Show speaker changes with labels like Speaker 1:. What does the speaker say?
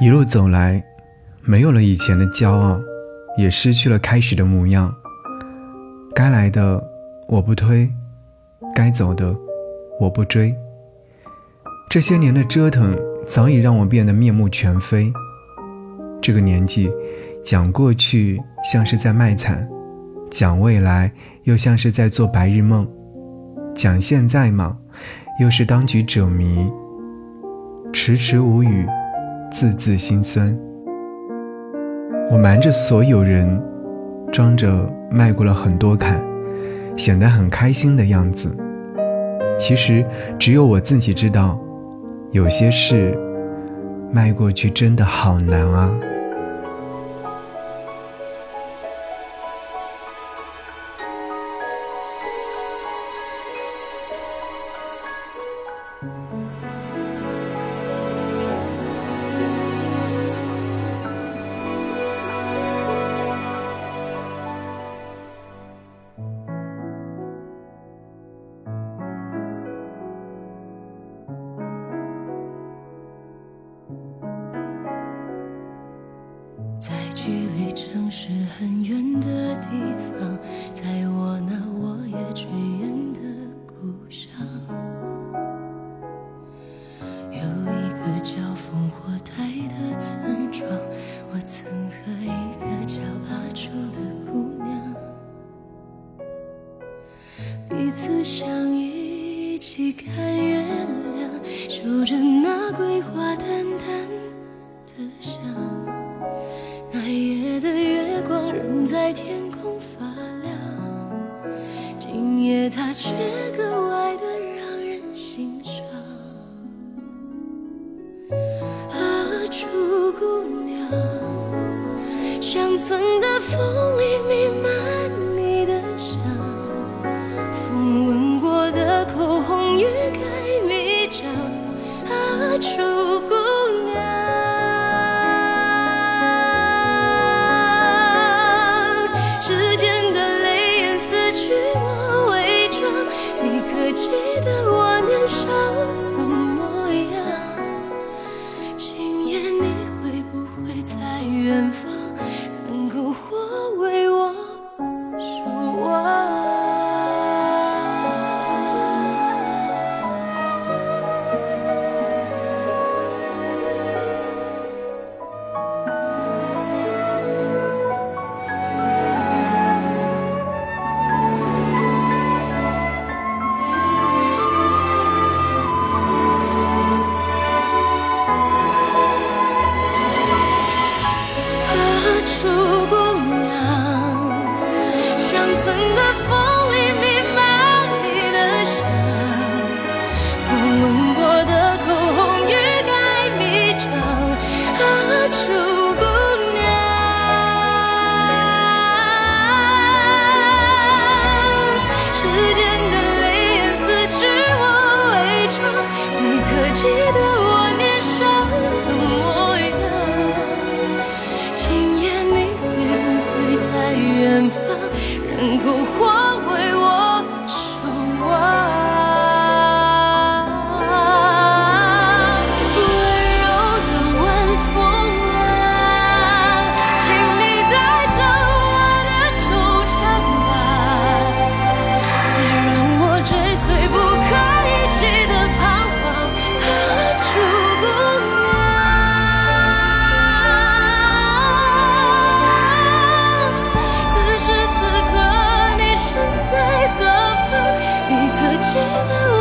Speaker 1: 一路走来，没有了以前的骄傲，也失去了开始的模样。该来的我不推，该走的我不追。这些年的折腾，早已让我变得面目全非。这个年纪，讲过去像是在卖惨，讲未来又像是在做白日梦，讲现在嘛，又是当局者迷，迟迟无语。字字心酸，我瞒着所有人，装着迈过了很多坎，显得很开心的样子。其实只有我自己知道，有些事迈过去真的好难啊。
Speaker 2: 城市很远的地方，在我那我也追远的故乡，有一个叫烽火台的村庄，我曾和一个叫阿楚的姑娘，彼此相依，一起看月亮，守着那桂花淡淡的香。在天空发亮，今夜它却格外的让人心伤。啊，楚姑娘，乡村的风里弥漫你的香，风吻过的口红欲盖弥彰。啊，楚姑。你的记得